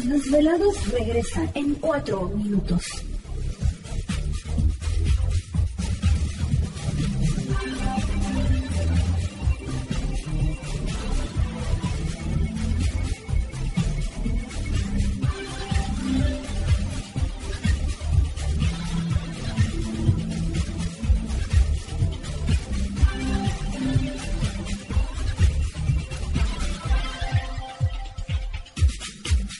Los desvelados regresa en 4 minutos.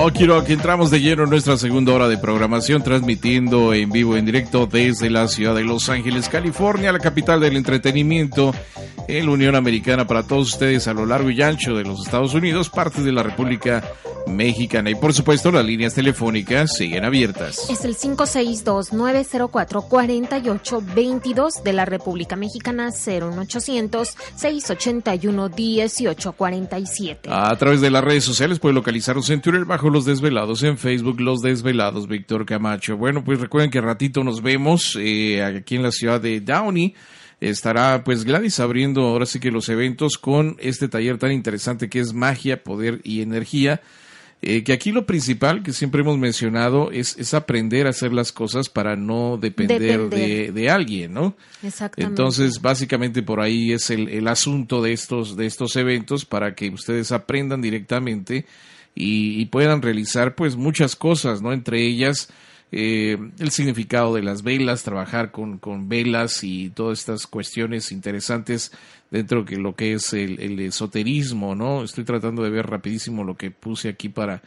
Oh, quiero que entramos de lleno en nuestra segunda hora de programación, transmitiendo en vivo, en directo desde la ciudad de Los Ángeles, California, la capital del entretenimiento en la Unión Americana para todos ustedes a lo largo y ancho de los Estados Unidos, parte de la República Mexicana. Y por supuesto, las líneas telefónicas siguen abiertas. Es el 562-904-4822 de la República Mexicana, 01800-681-1847. A través de las redes sociales puede localizarnos en Twitter bajo Los Desvelados, en Facebook Los Desvelados, Víctor Camacho. Bueno, pues recuerden que ratito nos vemos eh, aquí en la ciudad de Downey estará pues Gladys abriendo ahora sí que los eventos con este taller tan interesante que es magia, poder y energía. Eh, que aquí lo principal que siempre hemos mencionado es, es aprender a hacer las cosas para no depender, De, de, alguien, ¿no? Exactamente. Entonces, básicamente por ahí es el, el, asunto de estos, de estos eventos para que ustedes aprendan directamente y, y puedan realizar pues muchas cosas, ¿no? Entre ellas, eh, el significado de las velas, trabajar con, con, velas y todas estas cuestiones interesantes dentro de lo que es el, el, esoterismo, ¿no? Estoy tratando de ver rapidísimo lo que puse aquí para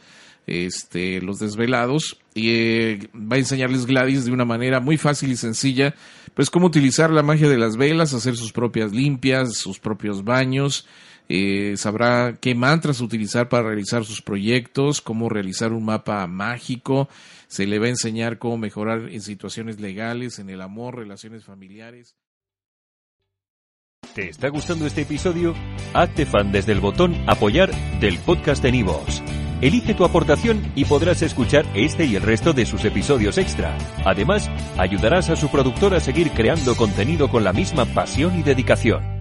este, los desvelados y eh, va a enseñarles Gladys de una manera muy fácil y sencilla, pues cómo utilizar la magia de las velas, hacer sus propias limpias, sus propios baños, eh, sabrá qué mantras utilizar para realizar sus proyectos, cómo realizar un mapa mágico, se le va a enseñar cómo mejorar en situaciones legales, en el amor, relaciones familiares. ¿Te está gustando este episodio? Hazte fan desde el botón apoyar del podcast de Nivos. Elige tu aportación y podrás escuchar este y el resto de sus episodios extra. Además, ayudarás a su productor a seguir creando contenido con la misma pasión y dedicación.